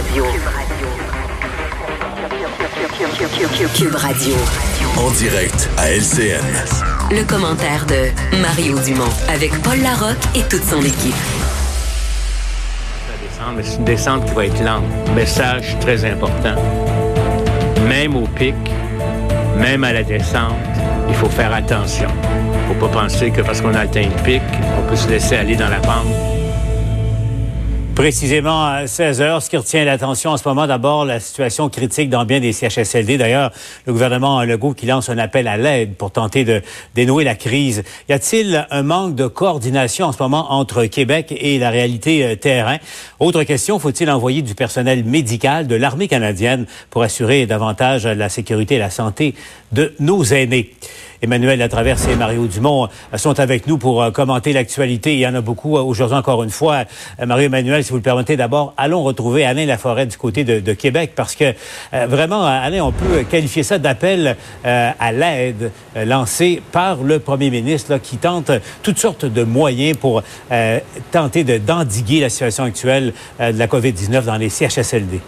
Radio. Cube Radio. En direct à LCN. Le commentaire de Mario Dumont avec Paul Larocque et toute son équipe. mais c'est une descente qui va être lente. Message très important. Même au pic, même à la descente, il faut faire attention. Il ne faut pas penser que parce qu'on a atteint le pic, on peut se laisser aller dans la pente Précisément à 16 heures, ce qui retient l'attention en ce moment, d'abord la situation critique dans bien des CHSLD. D'ailleurs, le gouvernement Legault qui lance un appel à l'aide pour tenter de dénouer la crise. Y a-t-il un manque de coordination en ce moment entre Québec et la réalité euh, terrain? Autre question, faut-il envoyer du personnel médical de l'armée canadienne pour assurer davantage la sécurité et la santé de nos aînés? Emmanuel Latraverse et Mario Dumont euh, sont avec nous pour euh, commenter l'actualité. Il y en a beaucoup euh, aujourd'hui encore une fois. Mario Emmanuel, si vous le permettez, d'abord, allons retrouver Alain Laforêt du côté de, Québec parce que vraiment, Alain, on peut qualifier ça d'appel à l'aide lancé par le premier ministre qui tente toutes sortes de moyens pour tenter d'endiguer la situation actuelle de la COVID-19 dans les CHSLD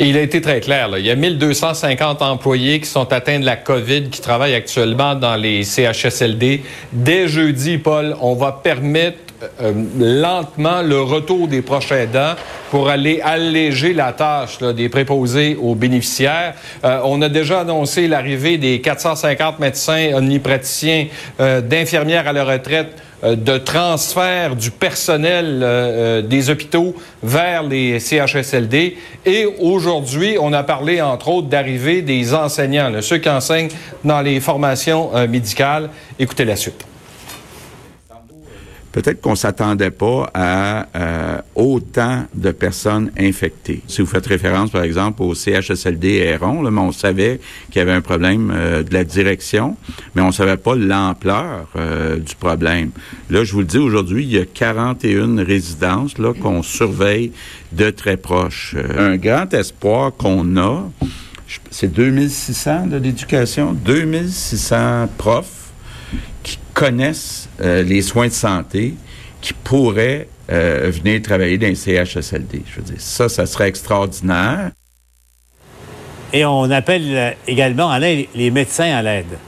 il a été très clair. Il y a 1250 employés qui sont atteints de la COVID, qui travaillent actuellement dans les CHSLD. Dès jeudi, Paul, on va permettre euh, lentement le retour des prochains aidants pour aller alléger la tâche des préposés aux bénéficiaires. Euh, on a déjà annoncé l'arrivée des 450 médecins omnipraticiens, euh, d'infirmières à la retraite de transfert du personnel euh, euh, des hôpitaux vers les CHSLD. Et aujourd'hui, on a parlé, entre autres, d'arrivée des enseignants, ceux qui enseignent dans les formations médicales. Écoutez la suite peut-être qu'on s'attendait pas à euh, autant de personnes infectées. Si vous faites référence, par exemple, au CHSLD Héron, là, on savait qu'il y avait un problème euh, de la direction, mais on savait pas l'ampleur euh, du problème. Là, je vous le dis, aujourd'hui, il y a 41 résidences là qu'on surveille de très proche. un grand espoir qu'on a, c'est 2600 de l'éducation, 2600 profs connaissent euh, les soins de santé qui pourraient euh, venir travailler dans les CHSLD. Je veux dire, ça, ça serait extraordinaire. Et on appelle également à les médecins à l'aide.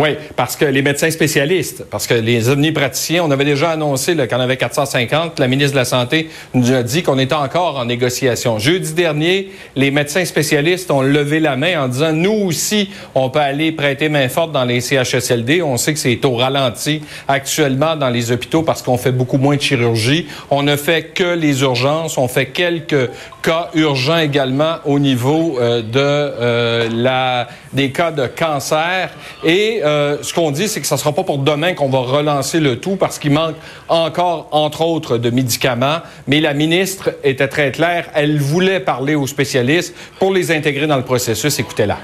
Oui, parce que les médecins spécialistes, parce que les omnipraticiens, on avait déjà annoncé qu'on avait 450. La ministre de la Santé nous a dit qu'on était encore en négociation. Jeudi dernier, les médecins spécialistes ont levé la main en disant, nous aussi, on peut aller prêter main forte dans les CHSLD. On sait que c'est au ralenti actuellement dans les hôpitaux parce qu'on fait beaucoup moins de chirurgie. On ne fait que les urgences. On fait quelques cas urgents également au niveau euh, de euh, la des cas de cancer et et euh, ce qu'on dit, c'est que ce ne sera pas pour demain qu'on va relancer le tout parce qu'il manque encore, entre autres, de médicaments. Mais la ministre était très claire. Elle voulait parler aux spécialistes pour les intégrer dans le processus. Écoutez-la.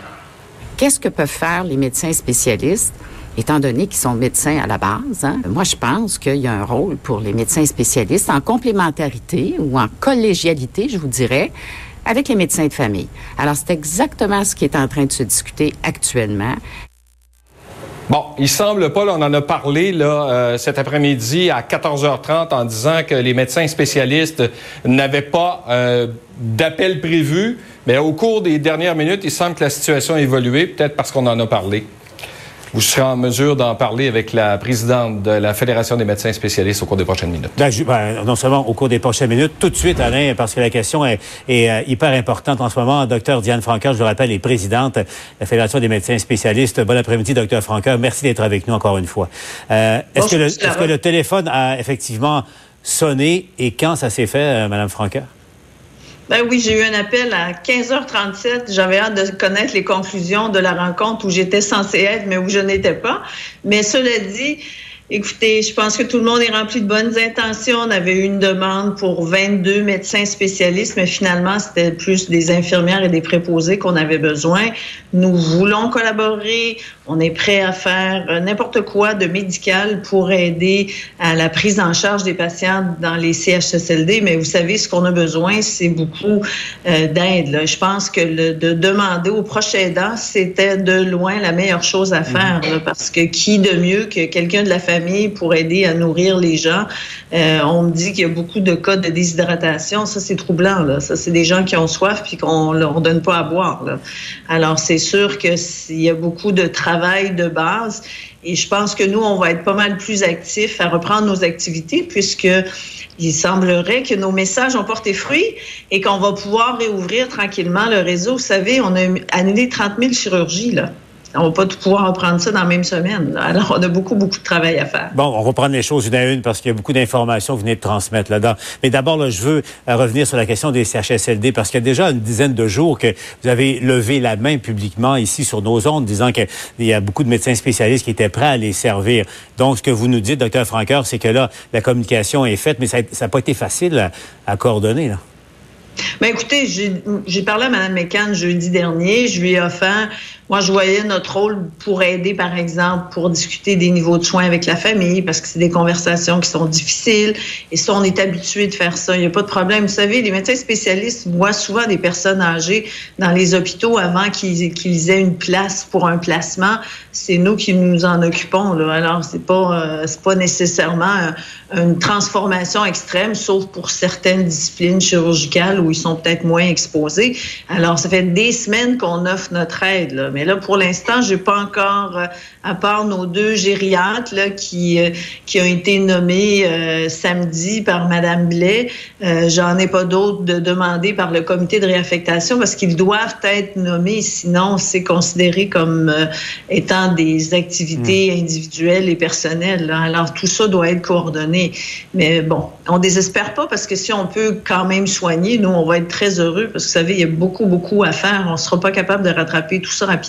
Qu'est-ce que peuvent faire les médecins spécialistes? étant donné qu'ils sont médecins à la base, hein? moi je pense qu'il y a un rôle pour les médecins spécialistes en complémentarité ou en collégialité, je vous dirais, avec les médecins de famille. Alors c'est exactement ce qui est en train de se discuter actuellement. Bon, il semble pas, on en a parlé là, euh, cet après-midi à 14h30 en disant que les médecins spécialistes n'avaient pas euh, d'appel prévu, mais au cours des dernières minutes, il semble que la situation a évolué, peut-être parce qu'on en a parlé. Vous serez en mesure d'en parler avec la présidente de la Fédération des médecins spécialistes au cours des prochaines minutes. Ben, ben, non seulement au cours des prochaines minutes, tout de suite, Alain, parce que la question est, euh, hyper importante en ce moment. Docteur Diane Franca, je le rappelle, est présidente de la Fédération des médecins spécialistes. Bon après-midi, docteur Franca. Merci d'être avec nous encore une fois. Euh, est-ce que, le téléphone a effectivement sonné et quand ça s'est fait, euh, Madame Franca? Ben oui, j'ai eu un appel à 15h37. J'avais hâte de connaître les conclusions de la rencontre où j'étais censée être, mais où je n'étais pas. Mais cela dit, Écoutez, je pense que tout le monde est rempli de bonnes intentions. On avait eu une demande pour 22 médecins spécialistes, mais finalement, c'était plus des infirmières et des préposés qu'on avait besoin. Nous voulons collaborer. On est prêt à faire n'importe quoi de médical pour aider à la prise en charge des patients dans les CHSLD. Mais vous savez, ce qu'on a besoin, c'est beaucoup euh, d'aide. Je pense que le, de demander aux prochains aidants, c'était de loin la meilleure chose à faire, parce que qui de mieux que quelqu'un de la famille pour aider à nourrir les gens. Euh, on me dit qu'il y a beaucoup de cas de déshydratation. Ça, c'est troublant. Ça, c'est des gens qui ont soif puis qu'on leur donne pas à boire. Alors, c'est sûr qu'il y a beaucoup de travail de base. Et je pense que nous, on va être pas mal plus actifs à reprendre nos activités puisque il semblerait que nos messages ont porté fruit et qu'on va pouvoir réouvrir tranquillement le réseau. Vous savez, on a annulé 30 000 chirurgies, là. On va pas tout pouvoir reprendre ça dans la même semaine. Alors, on a beaucoup, beaucoup de travail à faire. Bon, on va prendre les choses une à une parce qu'il y a beaucoup d'informations que vous venez de transmettre là-dedans. Mais d'abord, je veux euh, revenir sur la question des CHSLD parce qu'il y a déjà une dizaine de jours que vous avez levé la main publiquement ici sur nos ondes disant qu'il y a beaucoup de médecins spécialistes qui étaient prêts à les servir. Donc, ce que vous nous dites, docteur Franqueur, c'est que là, la communication est faite, mais ça n'a pas été facile à, à coordonner. Là. Bien, écoutez, j'ai parlé à Mme McCann jeudi dernier. Je lui ai offert moi, je voyais notre rôle pour aider, par exemple, pour discuter des niveaux de soins avec la famille, parce que c'est des conversations qui sont difficiles. Et si on est habitué de faire ça, il n'y a pas de problème. Vous savez, les médecins spécialistes voient souvent des personnes âgées dans les hôpitaux avant qu'ils aient une place pour un placement. C'est nous qui nous en occupons. Là. Alors, c'est pas euh, c'est pas nécessairement une transformation extrême, sauf pour certaines disciplines chirurgicales où ils sont peut-être moins exposés. Alors, ça fait des semaines qu'on offre notre aide. Là. Mais là, pour l'instant, j'ai pas encore, euh, à part nos deux gériatres là, qui, euh, qui ont été nommés euh, samedi par Madame Blais, j'en ai pas d'autres de demander par le comité de réaffectation parce qu'ils doivent être nommés, sinon c'est considéré comme étant des activités hmm. individuelles et personnelles. Alors tout ça doit être coordonné. Mais bon, on désespère pas parce que si on peut quand même soigner, nous on va être très heureux parce que vous savez, il y a beaucoup beaucoup à faire. On sera pas capable de rattraper tout ça rapidement.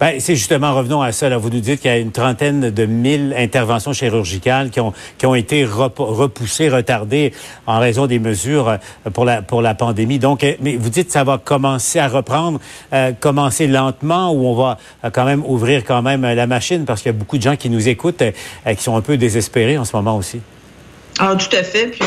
Ben, c'est justement, revenons à ça. Là. Vous nous dites qu'il y a une trentaine de mille interventions chirurgicales qui ont, qui ont été repoussées, retardées en raison des mesures euh, pour la, pour la pandémie. Donc, euh, mais vous dites que ça va commencer à reprendre, euh, commencer lentement ou on va quand même ouvrir quand même la machine? Parce qu'il y a beaucoup de gens qui nous écoutent et qui sont un peu désespérés en ce moment aussi. Ah, tout à fait. Puis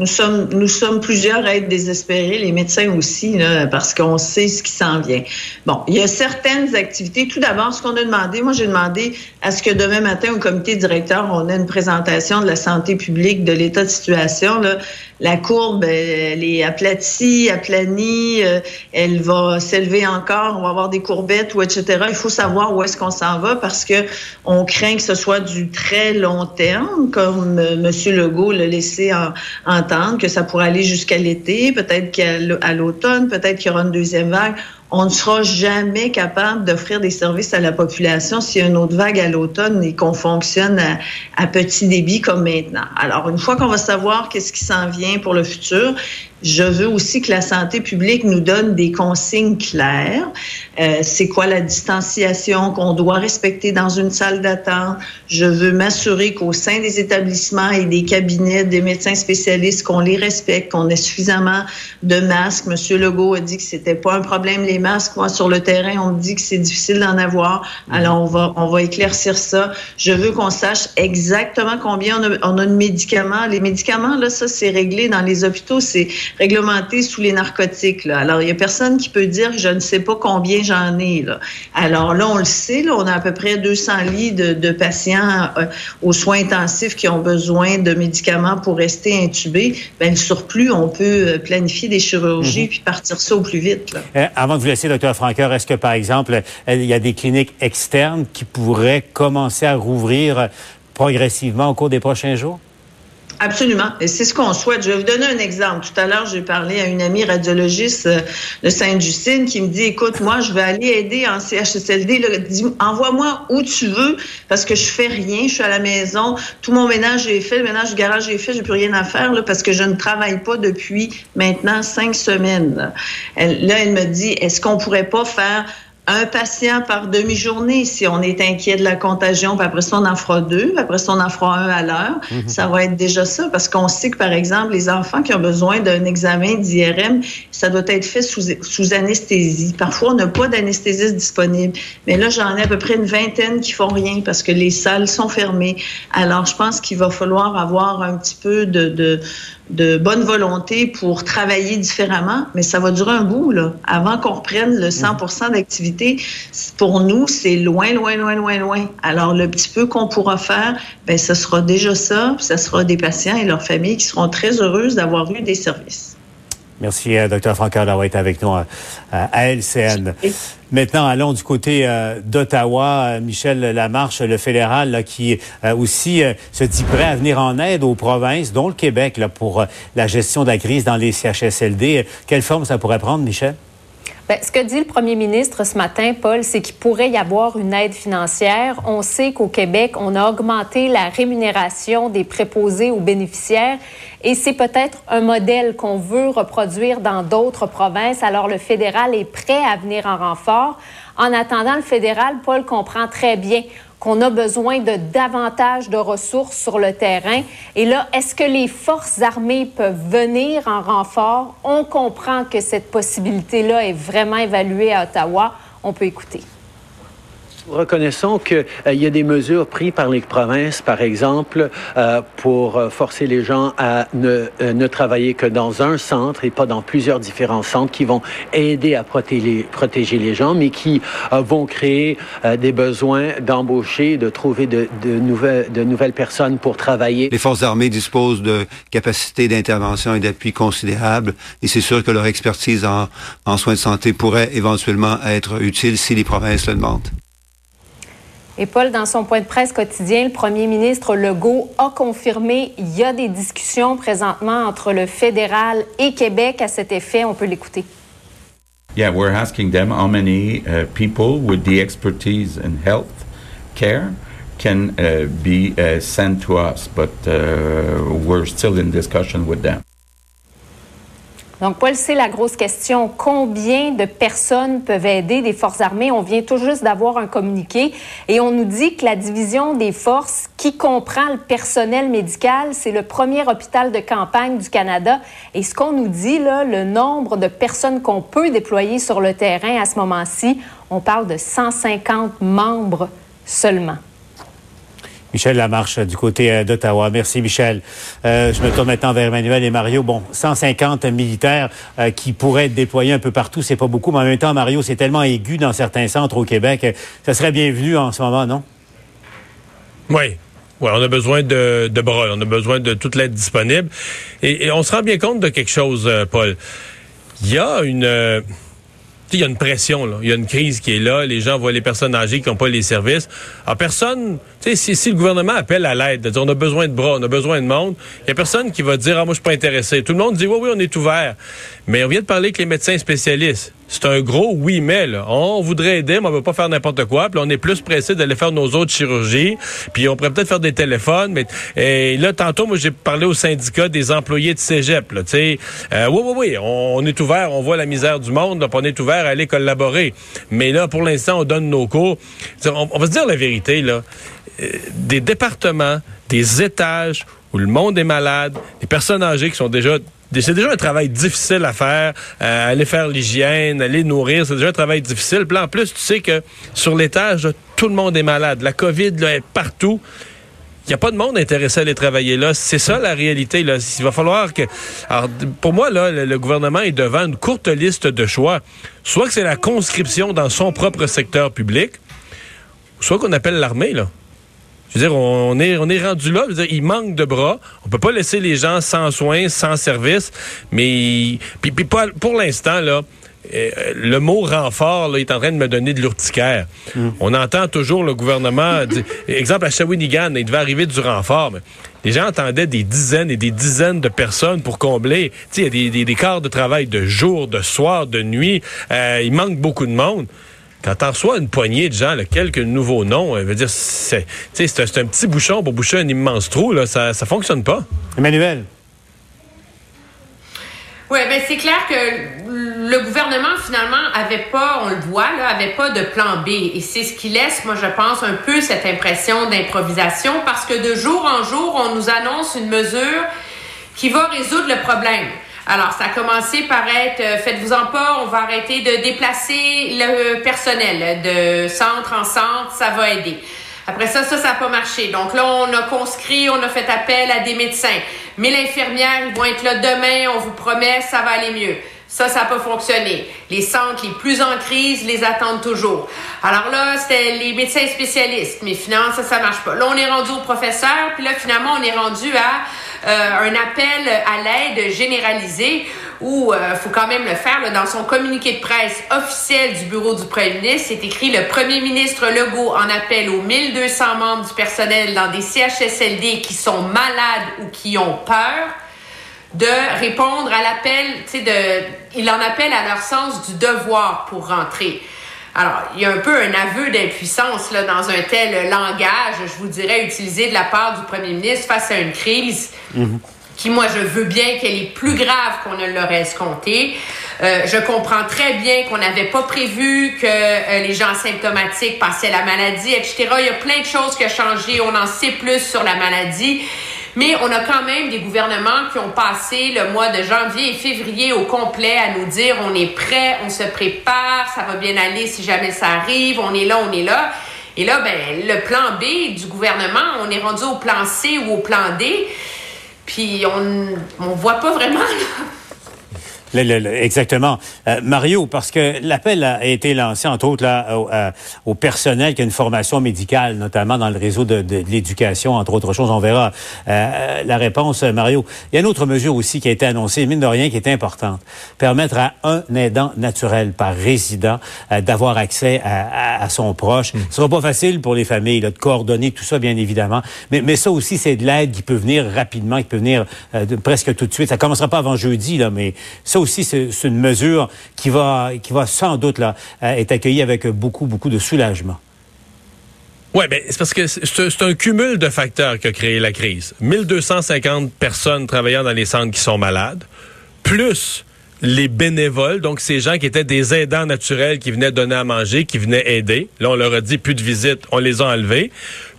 nous sommes, nous sommes plusieurs à être désespérés, les médecins aussi, là, parce qu'on sait ce qui s'en vient. Bon, il y a certaines activités. Tout d'abord, ce qu'on a demandé, moi j'ai demandé à ce que demain matin au comité directeur, on ait une présentation de la santé publique, de l'état de situation. Là. La courbe, elle est aplatie, aplanie, euh, elle va s'élever encore, on va avoir des courbettes ou etc. Il faut savoir où est-ce qu'on s'en va parce que on craint que ce soit du très long terme, comme euh, M. Legault l'a laissé en, en que ça pourrait aller jusqu'à l'été, peut-être qu'à l'automne, peut-être qu'il y aura une deuxième vague. On ne sera jamais capable d'offrir des services à la population s'il y a une autre vague à l'automne et qu'on fonctionne à, petit débit comme maintenant. Alors, une fois qu'on va savoir qu'est-ce qui s'en vient pour le futur, je veux aussi que la santé publique nous donne des consignes claires. Euh, c'est quoi la distanciation qu'on doit respecter dans une salle d'attente? Je veux m'assurer qu'au sein des établissements et des cabinets des médecins spécialistes, qu'on les respecte, qu'on ait suffisamment de masques. Monsieur Legault a dit que c'était pas un problème les masques. Moi, sur le terrain, on me dit que c'est difficile d'en avoir. Mhm. Alors, on va, on va éclaircir ça. Je veux qu'on sache exactement combien on a, on a de médicaments. Les médicaments, là, ça, c'est réglé dans les hôpitaux. C'est réglementé sous les narcotiques. Là. Alors, il y a personne qui peut dire je ne sais pas combien j'en ai. Là. Alors là, on le sait, là, on a à peu près 200 lits de, de patients euh, aux soins intensifs qui ont besoin de médicaments pour rester intubés. Bien, le surplus, on peut euh, planifier des chirurgies mhm. puis partir ça au plus vite. Là. Euh, avant vous laisser, docteur Franqueur, est-ce que, par exemple, il y a des cliniques externes qui pourraient commencer à rouvrir progressivement au cours des prochains jours? Absolument. Et c'est ce qu'on souhaite. Je vais vous donner un exemple. Tout à l'heure, j'ai parlé à une amie radiologiste euh, de Sainte-Justine qui me dit, écoute, moi, je vais aller aider en CHSLD. Envoie-moi où tu veux parce que je fais rien. Je suis à la maison. Tout mon ménage est fait. Le ménage du garage est fait. J'ai plus rien à faire là, parce que je ne travaille pas depuis maintenant cinq semaines. Là, elle, là, elle me dit, est-ce qu'on pourrait pas faire un patient par demi-journée si on est inquiet de la contagion, puis après ça, on en fera deux, après ça, on en fera un à l'heure. Mhm. Ça va être déjà ça, parce qu'on sait que, par exemple, les enfants qui ont besoin d'un examen d'IRM, ça doit être fait sous, sous anesthésie. Parfois, on n'a pas d'anesthésiste disponible. Mais là, j'en ai à peu près une vingtaine qui font rien parce que les salles sont fermées. Alors, je pense qu'il va falloir avoir un petit peu de, de de bonne volonté pour travailler différemment, mais ça va durer un bout, là. Avant qu'on reprenne le 100% d'activité, pour nous, c'est loin, loin, loin, loin, loin. Alors, le petit peu qu'on pourra faire, ben, ce sera déjà ça, puis ça sera des patients et leurs familles qui seront très heureuses d'avoir eu des services. Merci, euh, Dr. Franca, d'avoir été avec nous euh, à LCN. Maintenant, allons du côté euh, d'Ottawa. Michel Lamarche, le fédéral, qui aussi se dit prêt à venir en aide aux provinces, dont le Québec, là, pour la gestion de la crise dans les CHSLD. Quelle forme ça pourrait prendre, Michel? Bien, ce que dit le premier ministre ce matin, Paul, c'est qu'il pourrait y avoir une aide financière. On sait qu'au Québec, on a augmenté la rémunération des préposés aux bénéficiaires et c'est peut-être un modèle qu'on veut reproduire dans d'autres provinces. Alors, le fédéral est prêt à venir en renfort. En attendant, le fédéral, Paul comprend très bien qu'on a besoin de davantage de ressources sur le terrain. Et là, est-ce que les forces armées peuvent venir en renfort? On comprend que cette possibilité-là est vraiment évaluée à Ottawa. On peut écouter. Reconnaissons qu'il euh, y a des mesures prises par les provinces, par exemple, euh, pour euh, forcer les gens à ne, ne, travailler que dans un centre et pas dans plusieurs différents centres qui vont aider à protéger, les gens, mais qui vont créer des besoins d'embaucher, de trouver de, de, nouvelles, de nouvelles personnes pour travailler. Les forces armées disposent de capacités d'intervention et d'appui considérables et c'est sûr que leur expertise en, en soins de santé pourrait éventuellement être utile si les provinces le demandent. Et Paul, dans son point de presse quotidien, le premier ministre Legault a confirmé qu'il y a des discussions présentement entre le fédéral et Québec à cet effet. On peut l'écouter. Yeah, we're asking them how many uh, people with the expertise in health care can uh, be uh, sent to us, but uh, we're still in discussion with them. Donc, Paul, c'est la grosse question. Combien de personnes peuvent aider des forces armées? On vient tout juste d'avoir un communiqué et on nous dit que la division des forces, qui comprend le personnel médical, c'est le premier hôpital de campagne du Canada. Et ce qu'on nous dit, là, le nombre de personnes qu'on peut déployer sur le terrain à ce moment-ci, on parle de 150 membres seulement. Michel Lamarche du côté euh, d'Ottawa. Merci Michel. Euh, je me tourne maintenant vers Emmanuel et Mario. Bon, 150 militaires euh, qui pourraient être déployés un peu partout, c'est pas beaucoup, mais en même temps, Mario, c'est tellement aigu dans certains centres au Québec. Ça serait bienvenu en ce moment, non? Oui. Oui, on a besoin de, de bras, on a besoin de toute l'aide disponible. Et, on se rend bien compte de quelque chose, Paul. Il y a une il y a une pression, là. Il y a une crise qui est là. Les gens voient les personnes âgées qui n'ont pas les services. Alors, personne, tu sais, si, le gouvernement appelle à l'aide, de dire on a besoin de bras, on a besoin de monde, il y a personne qui va dire, ah, moi, je suis pas intéressé. Tout le monde dit, oui, oui, on est ouvert. Mais on vient de parler avec les médecins spécialistes c'est un gros oui mais là. On voudrait aider, mais on veut pas faire n'importe quoi. Puis on est plus pressé d'aller faire nos autres chirurgies. Puis on pourrait peut-être faire des téléphones. Mais et là tantôt, moi j'ai parlé au syndicat des employés de Cégep. Là, sais. Euh, oui oui oui, on, est ouvert, on voit la misère du monde. Là, on est ouvert à aller collaborer. Mais là pour l'instant, on donne nos cours. On, on va se dire la vérité là. Euh, des départements, des étages où le monde est malade, des personnes âgées qui sont déjà c'est déjà un travail difficile à faire, euh, aller faire l'hygiène, aller nourrir, c'est déjà un travail difficile. Puis en plus, tu sais que sur l'étage, tout le monde est malade. La COVID là, est partout. Il n'y a pas de monde intéressé à aller travailler là. C'est ça la réalité. Là. Il va falloir que. Alors, pour moi, là, le, gouvernement est devant une courte liste de choix. Soit que c'est la conscription dans son propre secteur public, soit qu'on appelle l'armée, là. Je veux dire, on est, on est rendu là. Je veux dire, il manque de bras. On peut pas laisser les gens sans soins, sans service. Mais puis, puis pour l'instant, là, euh, le mot renfort là, est en train de me donner de l'urticaire. Hmm. On entend toujours le gouvernement, dire, exemple à Shawinigan, il devait arriver du renfort, mais les gens entendaient des dizaines et des dizaines de personnes pour combler. Il y a des, des, des, quarts de travail de jour, de soir, de nuit. Euh, il manque beaucoup de monde. Quand t'en reçois une poignée de gens, quelques nouveaux noms, euh, veut dire, c'est, c'est un, petit bouchon pour boucher un immense trou, là, ça, ça fonctionne pas. Emmanuel. Oui, ben c'est clair que le gouvernement finalement avait pas, on le voit là, avait pas de plan B et c'est ce qui laisse, moi je pense, un peu cette impression d'improvisation parce que de jour en jour, on nous annonce une mesure qui va résoudre le problème. Alors, ça a commencé par être euh, faites-vous-en pas, on va arrêter de déplacer le personnel de centre en centre, ça va aider. Après ça, ça, ça n'a pas marché. Donc là, on a conscrit, on a fait appel à des médecins. Mais l'infirmière, ils vont être là demain, on vous promet, ça va aller mieux. Ça, ça n'a pas fonctionné. Les centres les plus en crise les attendent toujours. Alors là, c'était les médecins spécialistes, mais finalement, ça, ça marche pas. Là, on est rendu au professeur, puis là, finalement, on est rendu à euh, un appel à l'aide généralisée où il euh, faut quand même le faire. dans son communiqué de presse officiel du bureau du premier ministre, c'est écrit le premier ministre Legault en appelle aux 1200 membres du personnel dans des CHSLD qui sont malades ou qui ont peur de répondre à l'appel, tu sais, de, il en appelle à leur sens du devoir pour rentrer. Alors, il y a un peu un aveu d'impuissance là dans un tel langage, je vous dirais, utilisé de la part du premier ministre face à une crise. Mhm. qui, moi, je veux bien qu'elle est plus grave qu'on ne l'aurait escompté. Euh, je comprends très bien qu'on n'avait pas prévu que euh, les gens symptomatiques passaient la maladie, etc. Il y a plein de choses qui ont changé. On en sait plus sur la maladie. Mais on a quand même des gouvernements qui ont passé le mois de janvier et février au complet à nous dire on est prêt, on se prépare, ça va bien aller si jamais ça arrive, on est là, on est là. Et là, ben, le plan B du gouvernement, on est rendu au plan C ou au plan D. Puis on ne voit pas vraiment exactement. Euh, Mario, parce que l'appel a été lancé, entre autres, là, au, au, personnel qui a une formation médicale, notamment dans le réseau de, de, l'éducation, entre autres choses. On verra euh, la réponse, Mario. Il y a une autre mesure aussi qui a été annoncée, mine de rien, qui est importante. Permettre à un aidant naturel par résident euh, d'avoir accès à, à, son proche. Mm. Ce sera pas facile pour les familles là, de coordonner tout ça, bien évidemment. Mais, mais ça aussi, c'est de l'aide qui peut venir rapidement, qui peut venir de, presque tout de suite. Ça commencera pas avant jeudi, là, mais ça aussi, c'est une mesure qui va, qui va sans doute là, euh, être accueillie avec beaucoup, beaucoup de soulagement. Oui, ben, c'est parce que c'est un cumul de facteurs qui a créé la crise. 1250 personnes travaillant dans les centres qui sont malades, plus les bénévoles, donc ces gens qui étaient des aidants naturels qui venaient donner à manger, qui venaient aider. Là, on leur a dit plus de visites, on les a enlevés.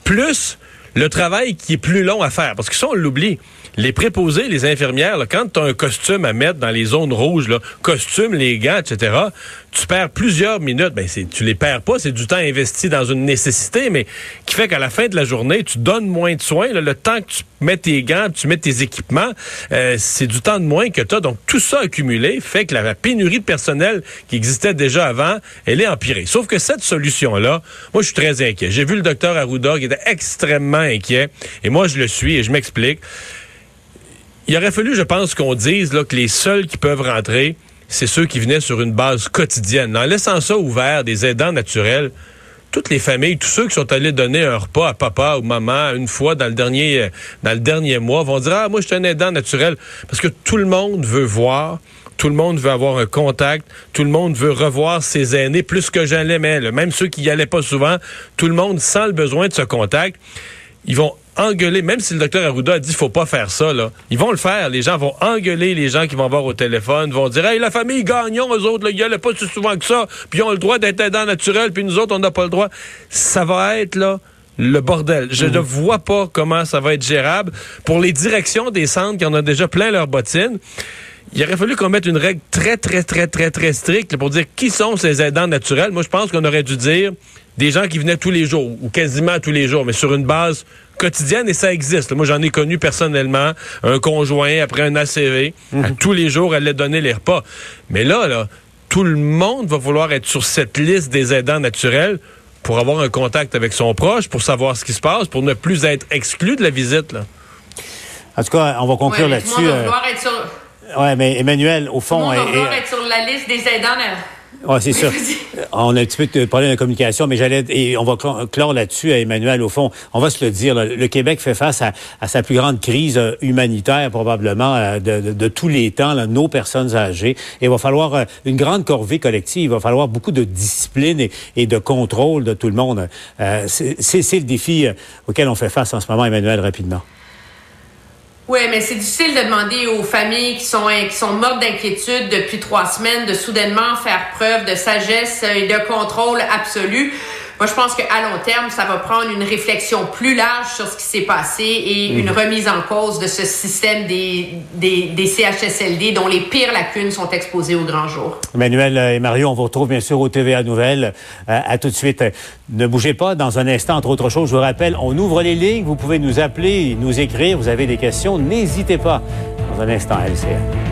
Plus le travail qui est plus long à faire. Parce que ça, on l'oublie les préposés, les infirmières, quand tu un costume à mettre dans les zones rouges, là, costume, les gants, etc., tu perds plusieurs minutes. Ben, tu les perds pas, c'est du temps investi dans une nécessité, mais qui fait qu'à la fin de la journée, tu donnes moins de soins. le temps que tu mets tes gants, tu mets tes équipements, euh, c'est du temps de moins que tu as. Donc, tout ça accumulé fait que la pénurie de personnel qui existait déjà avant, elle est empirée. Sauf que cette solution-là, moi, je suis très inquiet. J'ai vu le docteur Arruda qui était extrêmement inquiet, et moi, je le suis, et je m'explique. Il aurait fallu, je pense, qu'on dise que les seuls qui peuvent rentrer, c'est ceux qui venaient sur une base quotidienne. En laissant ça ouvert, des aidants naturels, toutes les familles, tous ceux qui sont allés donner un repas à papa ou maman une fois dans le dernier, dernier mois vont dire, ah, moi, je suis un aidant naturel. Parce que tout le monde veut voir, tout le monde veut avoir un contact, tout le monde veut revoir ses aînés plus que j'allais, mais même ceux qui y allaient pas souvent, tout le monde sent le besoin de ce contact. Ils vont engueuler, même si le docteur Arruda a dit qu'il faut pas faire ça, là, ils vont le faire. Les gens vont engueuler les gens qui vont voir au téléphone, vont dire Hey, la famille gagnons, eux autres, là, ils pas si souvent que ça, puis ils ont le droit d'être aidants naturels, puis nous autres, on n'a pas le droit. Ça va être là le bordel. Je mhm. ne vois pas comment ça va être gérable. Pour les directions des centres qui en ont déjà plein leurs bottines, il aurait fallu qu'on mette une règle très, très, très, très, très stricte pour dire qui sont ces aidants naturels. Moi, je pense qu'on aurait dû dire des gens qui venaient tous les jours, ou quasiment tous les jours, mais sur une base quotidienne et ça existe. Moi, j'en ai connu personnellement un conjoint après un ACV. Mhm. tous les jours, elle allait donner les repas. Mais là, là, tout le monde va vouloir être sur cette liste des aidants naturels pour avoir un contact avec son proche, pour savoir ce qui se passe, pour ne plus être exclu de la visite. Là. En tout cas, on va conclure là-dessus. Euh... Sur... Oui, mais Emmanuel, au fond... on va être sur la liste des aidants oui, c'est ça. on a un petit peu de problème de communication, mais j'allais et on va clore là-dessus à Emmanuel. Au fond, on va se le dire, le Québec fait face à, sa plus grande crise euh, humanitaire probablement euh, de, tous les temps, nos personnes âgées. Et il va falloir euh, une grande corvée collective. Il va falloir beaucoup de discipline et, de contrôle de tout le monde. c'est le défi auquel on fait face en ce moment, Emmanuel, rapidement. Oui, mais c'est difficile de demander aux familles qui sont, qui sont mortes d'inquiétude depuis trois semaines de soudainement faire preuve de sagesse et de contrôle absolu. Moi, je pense qu'à long terme, ça va prendre une réflexion plus large sur ce qui s'est passé et une Mhm. remise en cause de ce système des, des, des CHSLD dont les pires lacunes sont exposées au grand jour. Emmanuel et Mario, on vous retrouve bien sûr au TVA Nouvelles. Euh, à tout de suite. Ne bougez pas. Dans un instant, entre autres choses, je vous rappelle, on ouvre les lignes. Vous pouvez nous appeler, nous écrire. Vous avez des questions. N'hésitez pas. Dans un instant, à LCN.